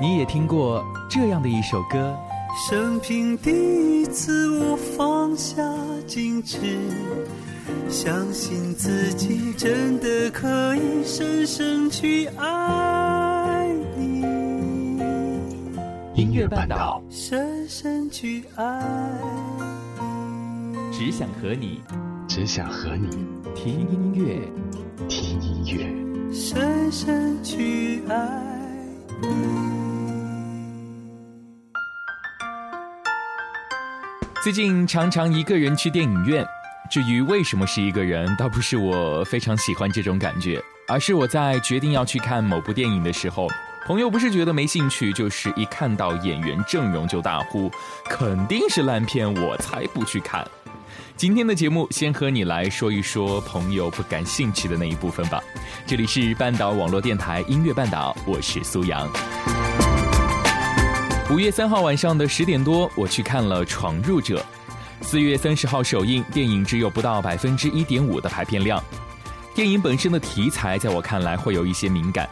你也听过这样的一首歌。生平第一次，我放下矜持，相信自己真的可以深深去爱你。音乐半岛，深深去爱你，只想和你，只想和你听音乐，听音乐，深深去爱你。最近常常一个人去电影院，至于为什么是一个人，倒不是我非常喜欢这种感觉，而是我在决定要去看某部电影的时候，朋友不是觉得没兴趣，就是一看到演员阵容就大呼肯定是烂片，我才不去看。今天的节目先和你来说一说朋友不感兴趣的那一部分吧。这里是半岛网络电台音乐半岛，我是苏阳。五月三号晚上的十点多，我去看了《闯入者》。四月三十号首映，电影只有不到百分之一点五的排片量。电影本身的题材，在我看来会有一些敏感，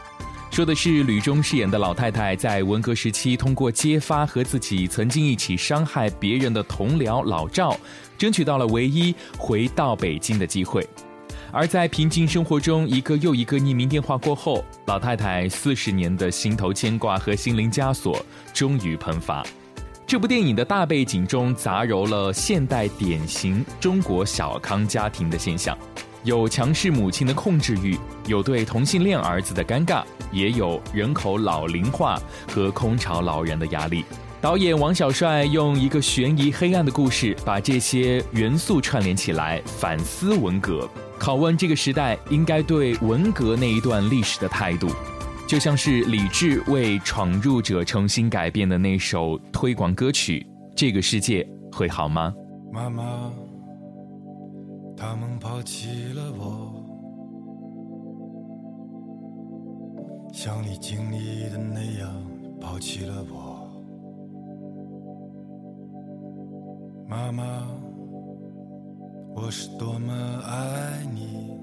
说的是吕中饰演的老太太在文革时期，通过揭发和自己曾经一起伤害别人的同僚老赵，争取到了唯一回到北京的机会。而在平静生活中，一个又一个匿名电话过后，老太太四十年的心头牵挂和心灵枷锁终于喷发。这部电影的大背景中杂糅了现代典型中国小康家庭的现象，有强势母亲的控制欲，有对同性恋儿子的尴尬，也有人口老龄化和空巢老人的压力。导演王小帅用一个悬疑黑暗的故事，把这些元素串联起来，反思文革。拷问这个时代应该对文革那一段历史的态度，就像是李志为闯入者重新改编的那首推广歌曲《这个世界会好吗》。妈妈，他们抛弃了我，像你经历的那样抛弃了我。妈妈。我是多么爱你，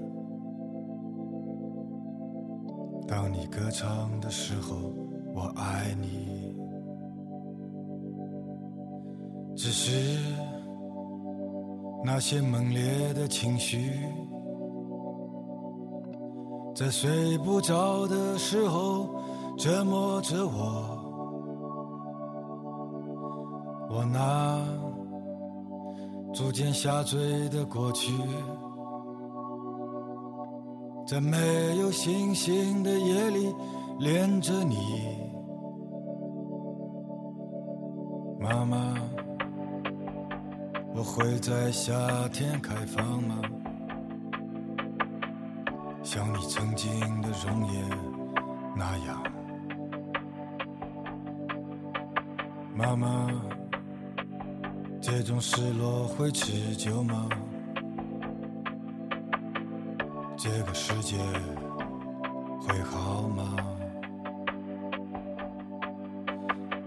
当你歌唱的时候，我爱你。只是那些猛烈的情绪，在睡不着的时候折磨着我。我那。逐渐下坠的过去，在没有星星的夜里恋着你，妈妈，我会在夏天开放吗？像你曾经的容颜那样，妈妈。这种失落会持久吗？这个世界会好吗？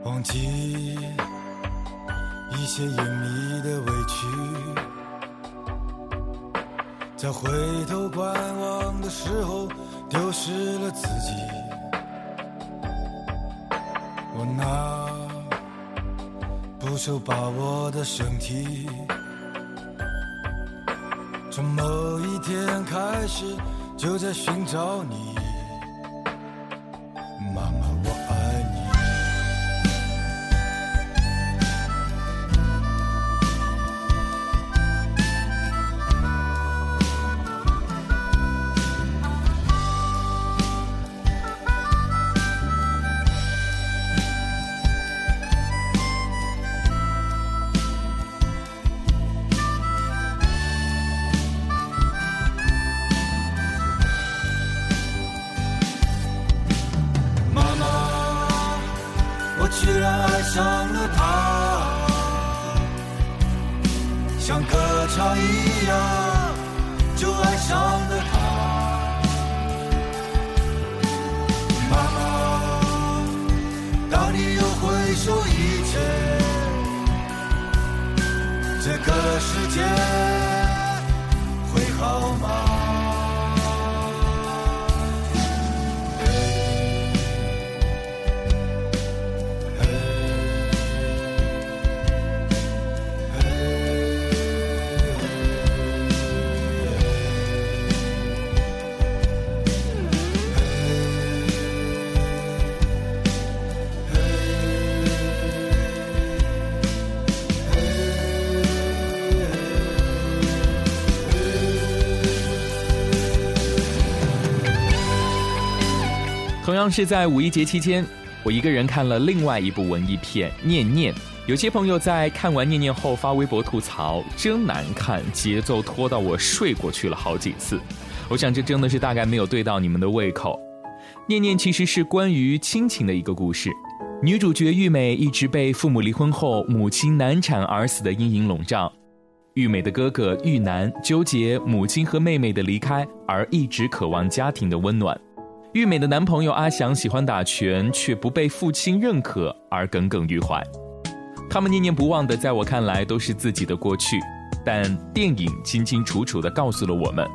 忘记一些隐秘的委屈，在回头观望的时候丢失了自己。手把我的身体，从某一天开始就在寻找你。歌唱样是在五一节期间，我一个人看了另外一部文艺片《念念》。有些朋友在看完《念念》后发微博吐槽：“真难看，节奏拖到我睡过去了好几次。”我想这真的是大概没有对到你们的胃口。《念念》其实是关于亲情的一个故事，女主角玉美一直被父母离婚后母亲难产而死的阴影笼罩。玉美的哥哥玉南纠结母亲和妹妹的离开，而一直渴望家庭的温暖。玉美的男朋友阿祥喜欢打拳，却不被父亲认可而耿耿于怀。他们念念不忘的，在我看来都是自己的过去。但电影清清楚楚地告诉了我们，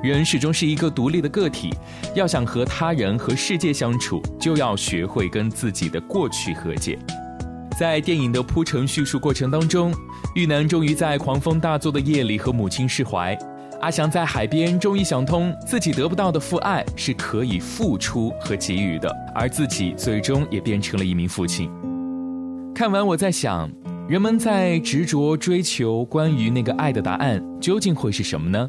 人始终是一个独立的个体，要想和他人和世界相处，就要学会跟自己的过去和解。在电影的铺陈叙述过程当中，玉南终于在狂风大作的夜里和母亲释怀。阿翔在海边终于想通，自己得不到的父爱是可以付出和给予的，而自己最终也变成了一名父亲。看完我在想，人们在执着追求关于那个爱的答案，究竟会是什么呢？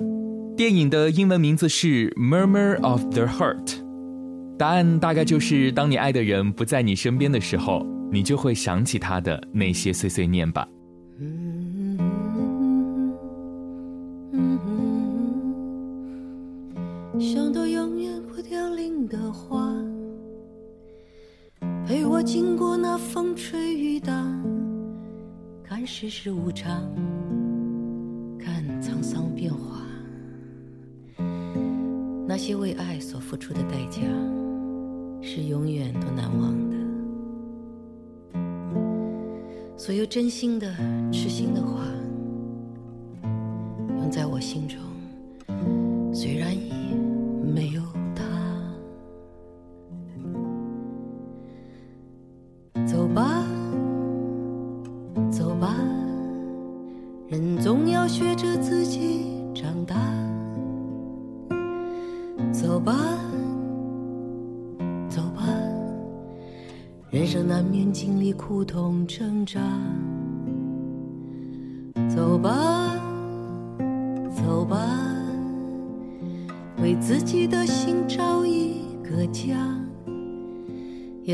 电影的英文名字是《Murmur of the Heart》，答案大概就是当你爱的人不在你身边的时候，你就会想起他的那些碎碎念吧。世事无常，看沧桑变化。那些为爱所付出的代价，是永远都难忘的。所有真心的、痴心的话，永在我心中，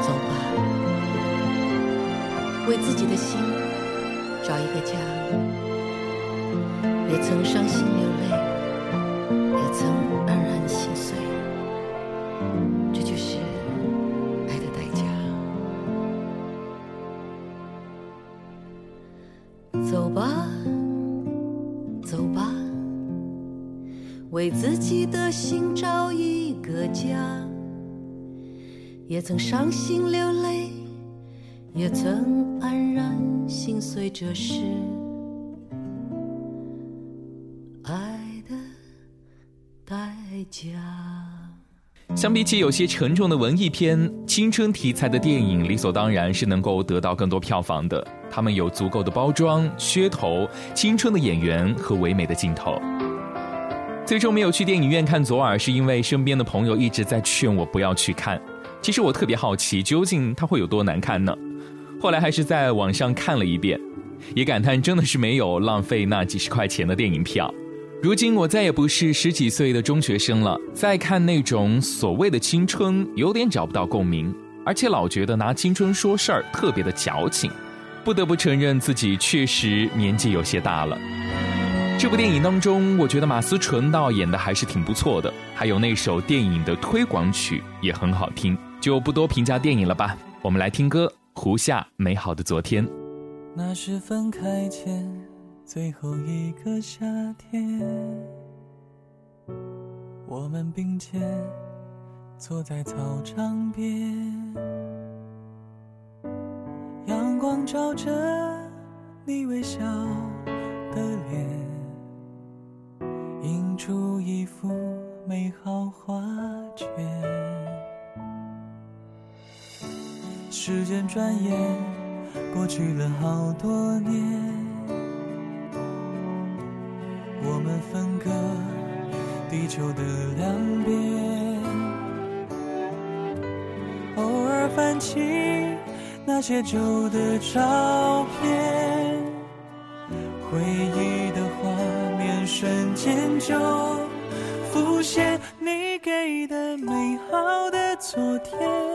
走吧，为自己的心找一个家。也曾伤心流泪，也曾黯然心碎，这就是爱的代价。走吧，走吧，为自己的心找一个家。也曾伤心流泪，也曾黯然心碎，这是爱的代价。相比起有些沉重的文艺片，青春题材的电影理所当然是能够得到更多票房的。他们有足够的包装、噱头、青春的演员和唯美的镜头。最终没有去电影院看《左耳》，是因为身边的朋友一直在劝我不要去看。其实我特别好奇，究竟它会有多难看呢？后来还是在网上看了一遍，也感叹真的是没有浪费那几十块钱的电影票。如今我再也不是十几岁的中学生了，再看那种所谓的青春，有点找不到共鸣，而且老觉得拿青春说事儿特别的矫情。不得不承认自己确实年纪有些大了。这部电影当中，我觉得马思纯倒演的还是挺不错的，还有那首电影的推广曲也很好听。就不多评价电影了吧，我们来听歌《胡夏美好的昨天》。那是分开前最后一个夏天，我们并肩坐在操场边，阳光照着你微笑的脸，映出一幅美好画卷。时间转眼过去了好多年，我们分隔地球的两边，偶尔翻起那些旧的照片，回忆的画面瞬间就浮现，你给的美好的昨天。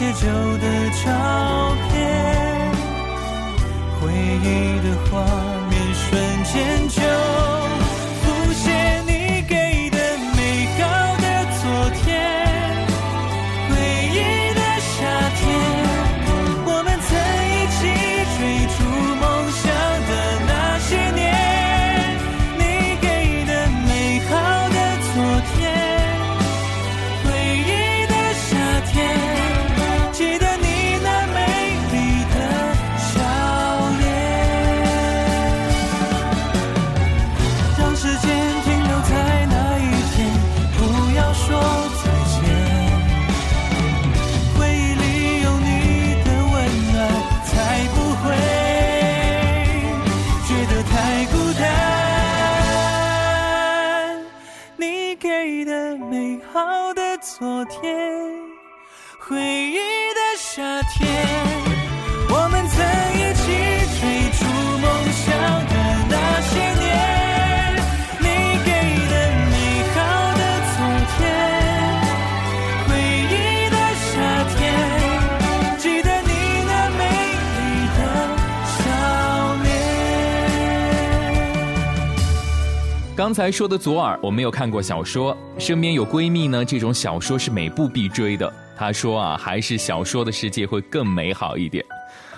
些旧的照片，回忆的画面瞬间就刚才说的左耳，我没有看过小说，身边有闺蜜呢，这种小说是每部必追的。她说啊，还是小说的世界会更美好一点。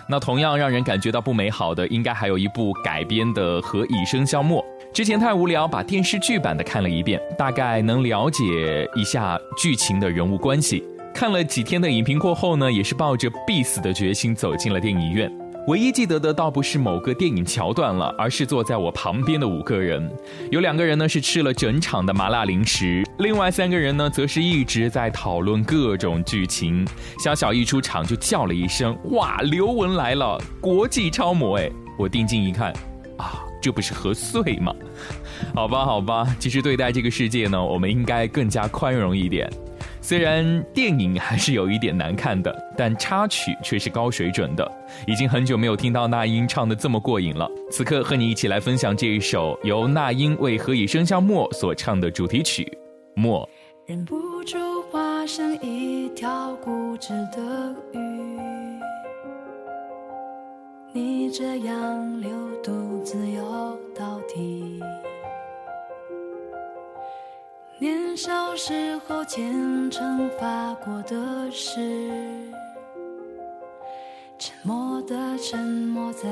那同样让人感觉到不美好的，应该还有一部改编的《何以笙箫默》。之前太无聊，把电视剧版的看了一遍，大概能了解一下剧情的人物关系。看了几天的影评过后呢，也是抱着必死的决心走进了电影院。唯一记得的倒不是某个电影桥段了，而是坐在我旁边的五个人。有两个人呢是吃了整场的麻辣零食，另外三个人呢则是一直在讨论各种剧情。小小一出场就叫了一声：“哇，刘雯来了，国际超模！”哎，我定睛一看，啊，这不是何穗吗？好吧，好吧，其实对待这个世界呢，我们应该更加宽容一点。虽然电影还是有一点难看的，但插曲却是高水准的。已经很久没有听到那英唱的这么过瘾了。此刻和你一起来分享这一首由那英为《何以笙箫默》所唱的主题曲《默》。忍不住化身一条固执的鱼，你这样流独自游到底。年少时候虔诚发过的誓，沉默的沉没在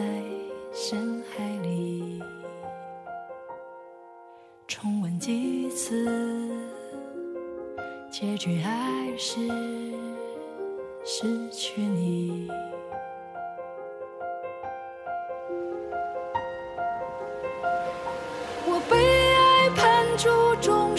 深海里。重温几次，结局还是失去你。我被爱判处终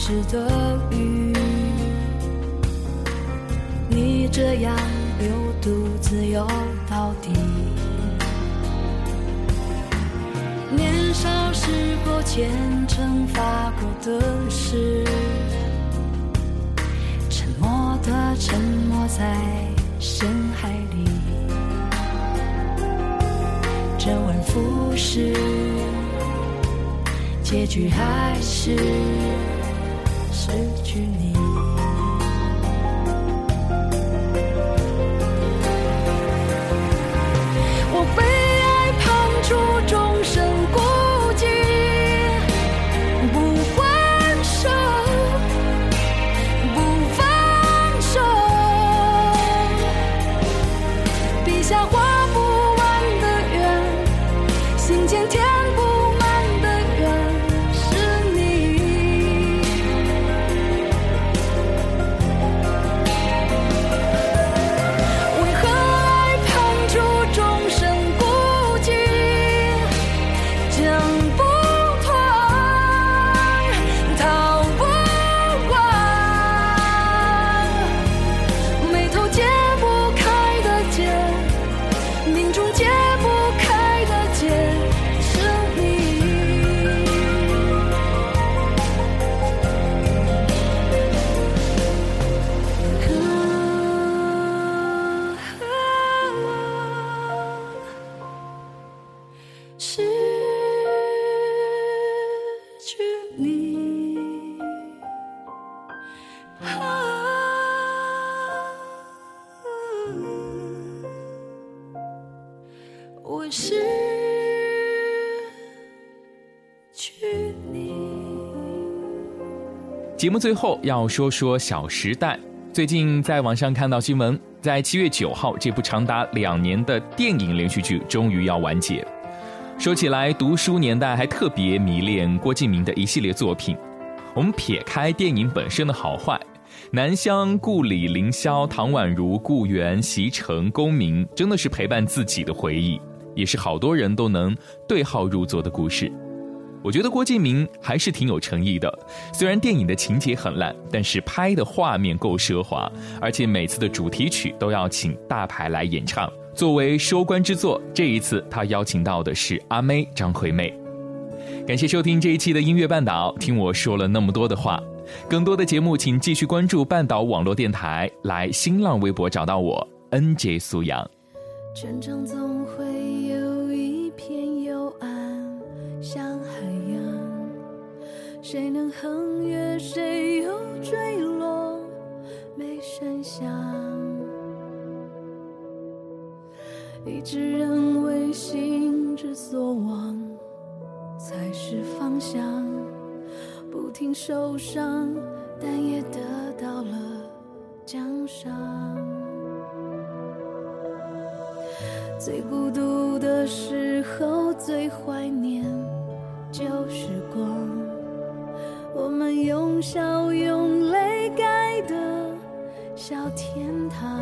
条固执的鱼，你这样流独自游到底。年少时候虔诚发过的誓，沉默的沉没在深海里，周而复始。结局还是失去你。节目最后要说说《小时代》。最近在网上看到新闻，在七月九号，这部长达两年的电影连续剧终于要完结。说起来，读书年代还特别迷恋郭敬明的一系列作品。我们撇开电影本身的好坏，《南湘》《故里》《凌霄》《唐宛如》《故园》《席城》《公明》，真的是陪伴自己的回忆，也是好多人都能对号入座的故事。我觉得郭敬明还是挺有诚意的，虽然电影的情节很烂，但是拍的画面够奢华，而且每次的主题曲都要请大牌来演唱。作为收官之作，这一次他邀请到的是阿妹张惠妹。感谢收听这一期的音乐半岛，听我说了那么多的话。更多的节目，请继续关注半岛网络电台，来新浪微博找到我 NJ 苏阳。全场总会谁能横越，谁又坠落，没声响。一直认为心之所往才是方向，不停受伤，但也得到了奖赏。最孤独的时候，最怀念旧时光。我们用笑用泪盖的小天堂。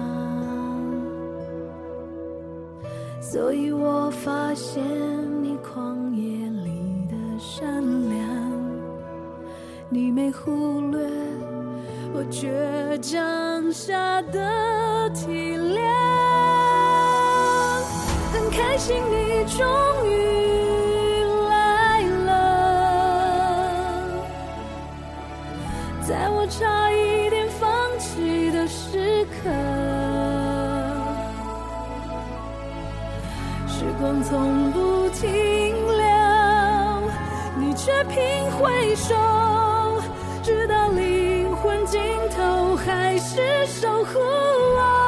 所以我发现你旷野里的善良，你没忽略我倔强下的体谅。很开心你终于差一点放弃的时刻，时光从不停留，你却频回首，直到灵魂尽头还是守护我。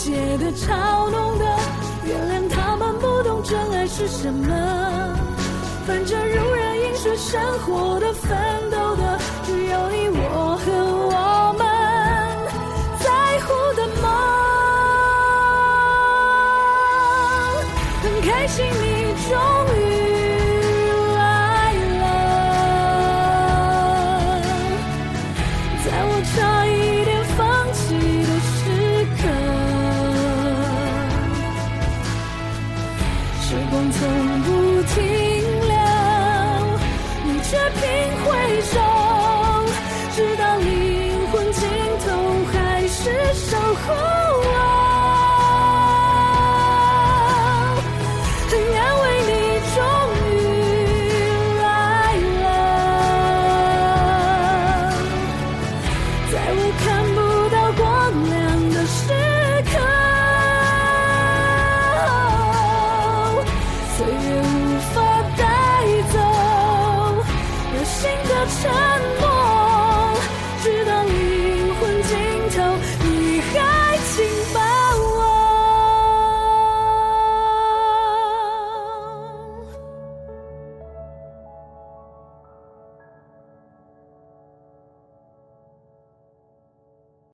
里无解的嘲弄的，原谅他们不懂真爱是什么。反正如人饮水，生活的奋斗的，只有你我和我守